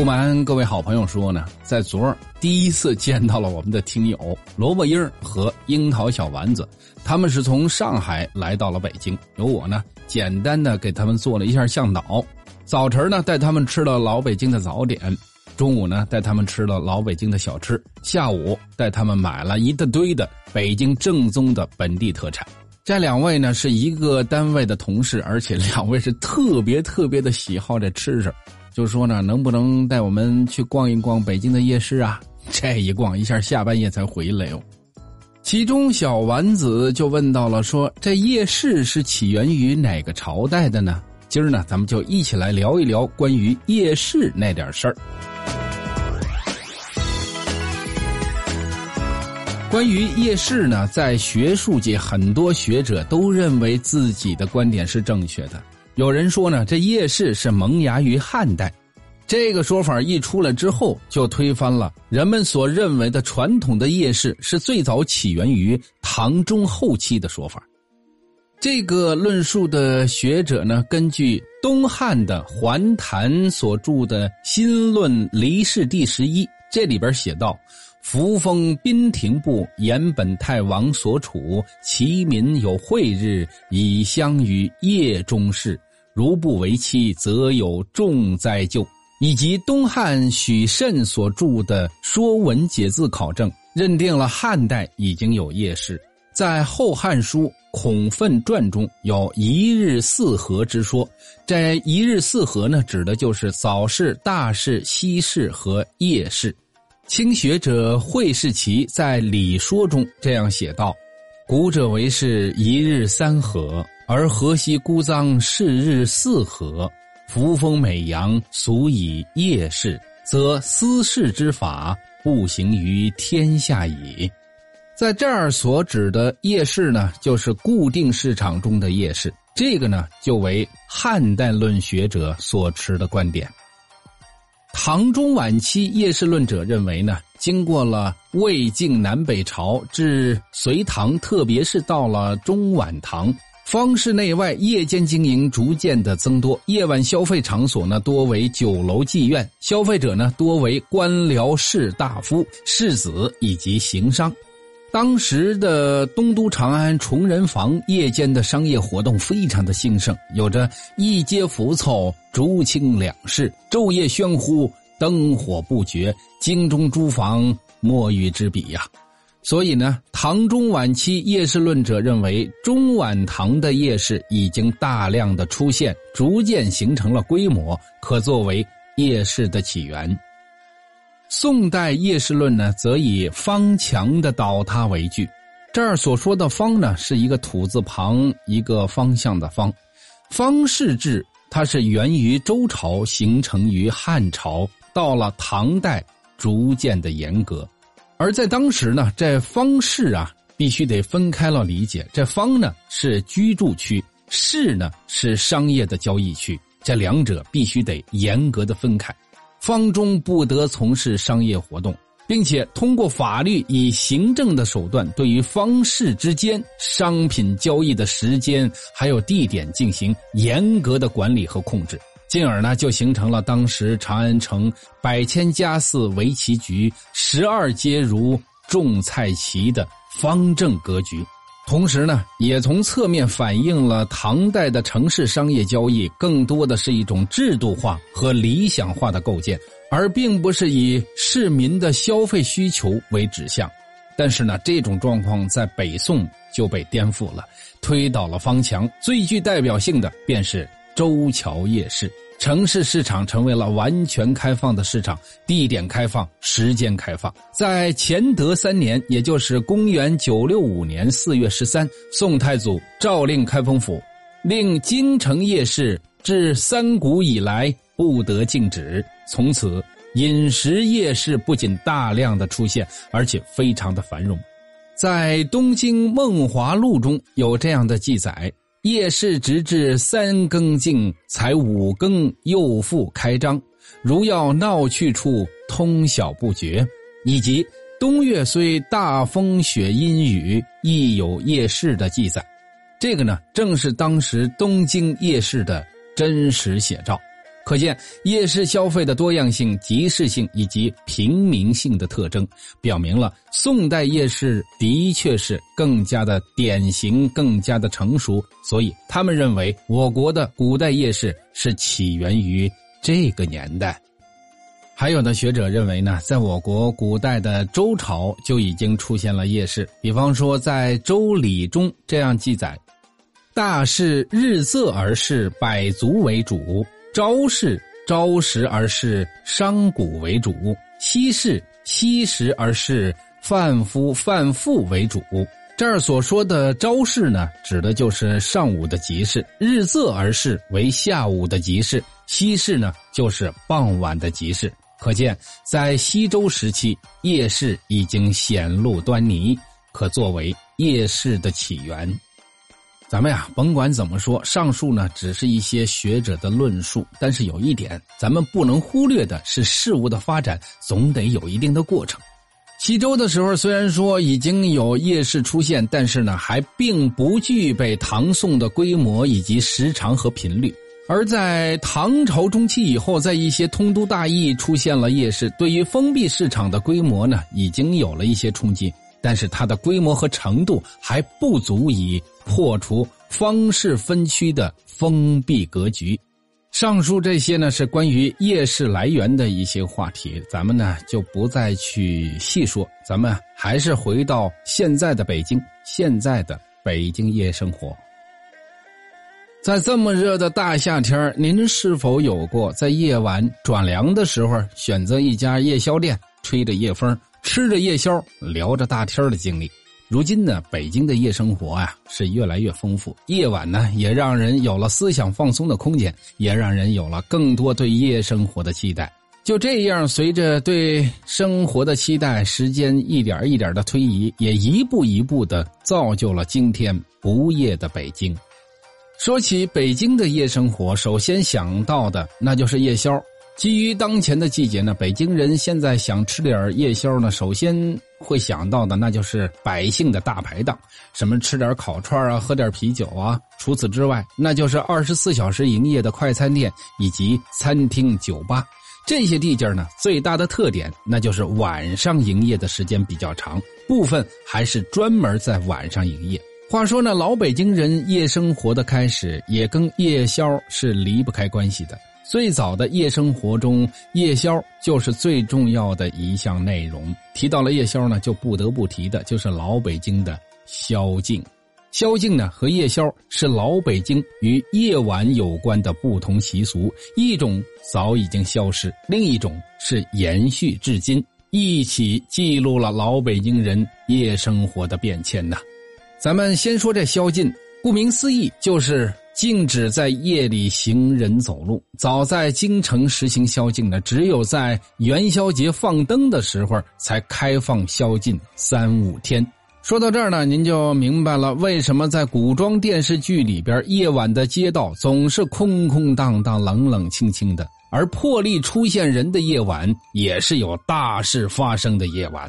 不瞒各位好朋友说呢，在昨儿第一次见到了我们的听友萝卜缨和樱桃小丸子，他们是从上海来到了北京，由我呢简单的给他们做了一下向导。早晨呢带他们吃了老北京的早点，中午呢带他们吃了老北京的小吃，下午带他们买了一大堆的北京正宗的本地特产。这两位呢是一个单位的同事，而且两位是特别特别的喜好这吃食。就说呢，能不能带我们去逛一逛北京的夜市啊？这一逛一下，下半夜才回来哟。其中小丸子就问到了，说这夜市是起源于哪个朝代的呢？今儿呢，咱们就一起来聊一聊关于夜市那点事儿。关于夜市呢，在学术界很多学者都认为自己的观点是正确的。有人说呢，这夜市是萌芽于汉代，这个说法一出来之后，就推翻了人们所认为的传统的夜市是最早起源于唐中后期的说法。这个论述的学者呢，根据东汉的桓谭所著的《新论离世》第十一，这里边写道。扶风宾亭部延本太王所处，其民有会日，以相于夜中事。如不为妻，则有重灾咎。以及东汉许慎所著的《说文解字考证》，认定了汉代已经有夜市。在《后汉书·孔奋传》中有一日四合之说，这一日四合呢，指的就是早市、大市、西市和夜市。清学者惠世奇在《礼说》中这样写道：“古者为是一日三合，而河西孤臧是日四合。扶风美阳，俗以夜市，则私事之法不行于天下矣。”在这儿所指的夜市呢，就是固定市场中的夜市。这个呢，就为汉代论学者所持的观点。唐中晚期夜市论者认为呢，经过了魏晋南北朝至隋唐，特别是到了中晚唐，方式内外夜间经营逐渐的增多，夜晚消费场所呢多为酒楼妓院，消费者呢多为官僚士大夫、士子以及行商。当时的东都长安崇仁坊夜间的商业活动非常的兴盛，有着一街浮凑、竹青两市、昼夜喧呼、灯火不绝、京中诸房莫与之比呀。所以呢，唐中晚期夜市论者认为，中晚唐的夜市已经大量的出现，逐渐形成了规模，可作为夜市的起源。宋代夜市论呢，则以方墙的倒塌为据。这儿所说的“方”呢，是一个土字旁一个方向的“方”。方式制它是源于周朝，形成于汉朝，到了唐代逐渐的严格。而在当时呢，这方式啊，必须得分开了理解。这方呢是居住区，市呢是商业的交易区，这两者必须得严格的分开。方中不得从事商业活动，并且通过法律以行政的手段，对于方式之间商品交易的时间还有地点进行严格的管理和控制，进而呢就形成了当时长安城百千家寺围棋局十二街如种菜旗的方正格局。同时呢，也从侧面反映了唐代的城市商业交易更多的是一种制度化和理想化的构建，而并不是以市民的消费需求为指向。但是呢，这种状况在北宋就被颠覆了，推倒了方墙。最具代表性的便是周桥夜市。城市市场成为了完全开放的市场，地点开放，时间开放。在乾德三年，也就是公元九六五年四月十三，宋太祖诏令开封府，令京城夜市至三古以来不得禁止。从此，饮食夜市不仅大量的出现，而且非常的繁荣。在《东京梦华录》中有这样的记载。夜市直至三更尽，才五更又复开张。如要闹去处，通晓不绝。以及冬月虽大风雪阴雨，亦有夜市的记载。这个呢，正是当时东京夜市的真实写照。可见夜市消费的多样性、集市性以及平民性的特征，表明了宋代夜市的确是更加的典型、更加的成熟。所以，他们认为我国的古代夜市是起源于这个年代。还有的学者认为呢，在我国古代的周朝就已经出现了夜市，比方说在《周礼》中这样记载：“大市日色而市，百足为主。”朝市朝食而市，商贾为主；夕市夕食而市，贩夫贩妇为主。这儿所说的朝市呢，指的就是上午的集市；日色而市为下午的集市；夕市呢，就是傍晚的集市。可见，在西周时期，夜市已经显露端倪，可作为夜市的起源。咱们呀，甭管怎么说，上述呢只是一些学者的论述，但是有一点，咱们不能忽略的是，事物的发展总得有一定的过程。西周的时候，虽然说已经有夜市出现，但是呢，还并不具备唐宋的规模以及时长和频率。而在唐朝中期以后，在一些通都大邑出现了夜市，对于封闭市场的规模呢，已经有了一些冲击。但是它的规模和程度还不足以破除方式分区的封闭格局。上述这些呢是关于夜市来源的一些话题，咱们呢就不再去细说。咱们还是回到现在的北京，现在的北京夜生活。在这么热的大夏天，您是否有过在夜晚转凉的时候，选择一家夜宵店，吹着夜风？吃着夜宵，聊着大天的经历。如今呢，北京的夜生活啊是越来越丰富，夜晚呢也让人有了思想放松的空间，也让人有了更多对夜生活的期待。就这样，随着对生活的期待，时间一点一点的推移，也一步一步的造就了今天不夜的北京。说起北京的夜生活，首先想到的那就是夜宵。基于当前的季节呢，北京人现在想吃点夜宵呢，首先会想到的那就是百姓的大排档，什么吃点烤串啊，喝点啤酒啊。除此之外，那就是二十四小时营业的快餐店以及餐厅、酒吧。这些地界呢，最大的特点那就是晚上营业的时间比较长，部分还是专门在晚上营业。话说呢，老北京人夜生活的开始也跟夜宵是离不开关系的。最早的夜生活中，夜宵就是最重要的一项内容。提到了夜宵呢，就不得不提的就是老北京的宵禁。宵禁呢和夜宵是老北京与夜晚有关的不同习俗，一种早已经消失，另一种是延续至今，一起记录了老北京人夜生活的变迁呐。咱们先说这宵禁，顾名思义就是。禁止在夜里行人走路。早在京城实行宵禁呢，只有在元宵节放灯的时候才开放宵禁三五天。说到这儿呢，您就明白了为什么在古装电视剧里边，夜晚的街道总是空空荡荡、冷冷清清的，而破例出现人的夜晚也是有大事发生的夜晚。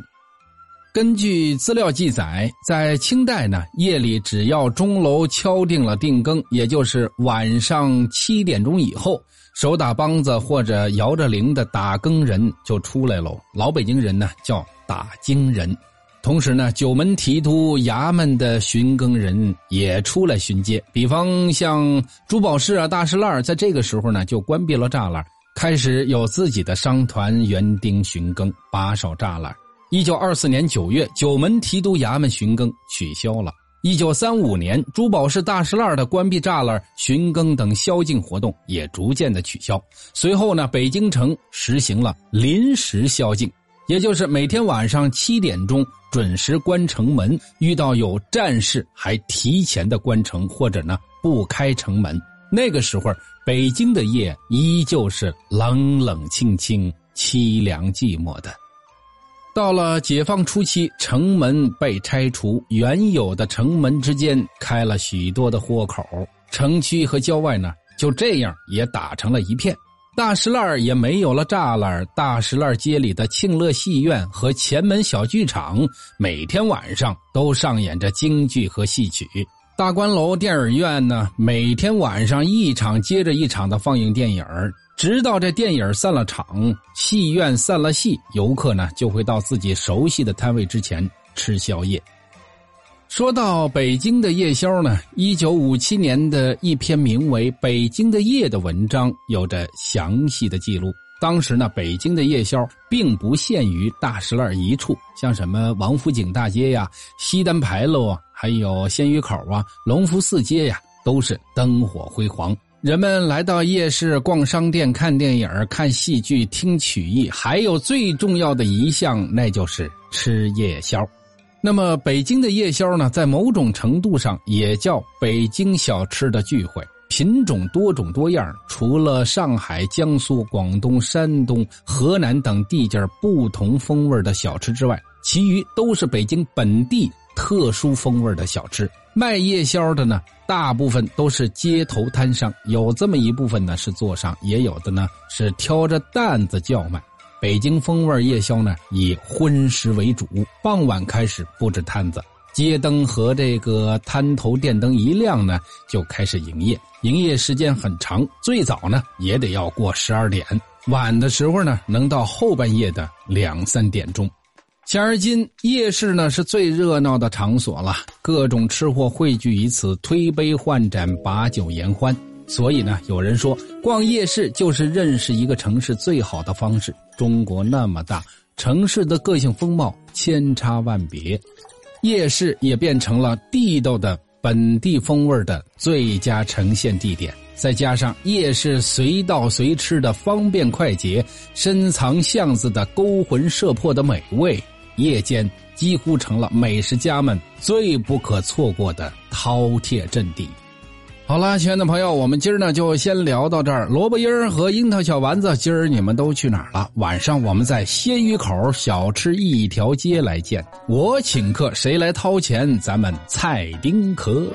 根据资料记载，在清代呢，夜里只要钟楼敲定了定更，也就是晚上七点钟以后，手打梆子或者摇着铃的打更人就出来喽。老北京人呢叫打更人，同时呢，九门提督衙门的巡更人也出来巡街。比方像珠宝市啊、大石烂在这个时候呢就关闭了栅栏，开始有自己的商团园丁巡更，把守栅栏。一九二四年九月，九门提督衙门巡更取消了。一九三五年，珠宝市大石栏的关闭栅栏、巡更等宵禁活动也逐渐的取消。随后呢，北京城实行了临时宵禁，也就是每天晚上七点钟准时关城门，遇到有战事还提前的关城，或者呢不开城门。那个时候，北京的夜依旧是冷冷清清、凄凉寂寞的。到了解放初期，城门被拆除，原有的城门之间开了许多的豁口，城区和郊外呢就这样也打成了一片。大石烂也没有了栅栏，大石烂街里的庆乐戏院和前门小剧场每天晚上都上演着京剧和戏曲。大观楼电影院呢，每天晚上一场接着一场的放映电影直到这电影散了场，戏院散了戏，游客呢就会到自己熟悉的摊位之前吃宵夜。说到北京的夜宵呢，一九五七年的一篇名为《北京的夜》的文章有着详细的记录。当时呢，北京的夜宵并不限于大石栏一处，像什么王府井大街呀、西单牌楼啊，还有鲜鱼口啊、隆福寺街呀，都是灯火辉煌。人们来到夜市逛商店、看电影、看戏剧、听曲艺，还有最重要的一项，那就是吃夜宵。那么，北京的夜宵呢，在某种程度上也叫北京小吃的聚会，品种多种多样。除了上海、江苏、广东、山东、河南等地界不同风味的小吃之外，其余都是北京本地特殊风味的小吃。卖夜宵的呢，大部分都是街头摊商，有这么一部分呢是坐上，也有的呢是挑着担子叫卖。北京风味夜宵呢，以荤食为主，傍晚开始布置摊子，街灯和这个摊头电灯一亮呢，就开始营业，营业时间很长，最早呢也得要过十二点，晚的时候呢能到后半夜的两三点钟。现而今，夜市呢是最热闹的场所了，各种吃货汇聚于此，推杯换盏，把酒言欢。所以呢，有人说，逛夜市就是认识一个城市最好的方式。中国那么大，城市的个性风貌千差万别，夜市也变成了地道的本地风味的最佳呈现地点。再加上夜市随到随吃的方便快捷，深藏巷子的勾魂摄魄的美味。夜间几乎成了美食家们最不可错过的饕餮阵地。好了，亲爱的朋友，我们今儿呢就先聊到这儿。萝卜缨儿和樱桃小丸子，今儿你们都去哪儿了？晚上我们在鲜鱼口小吃一条街来见，我请客，谁来掏钱？咱们菜丁壳。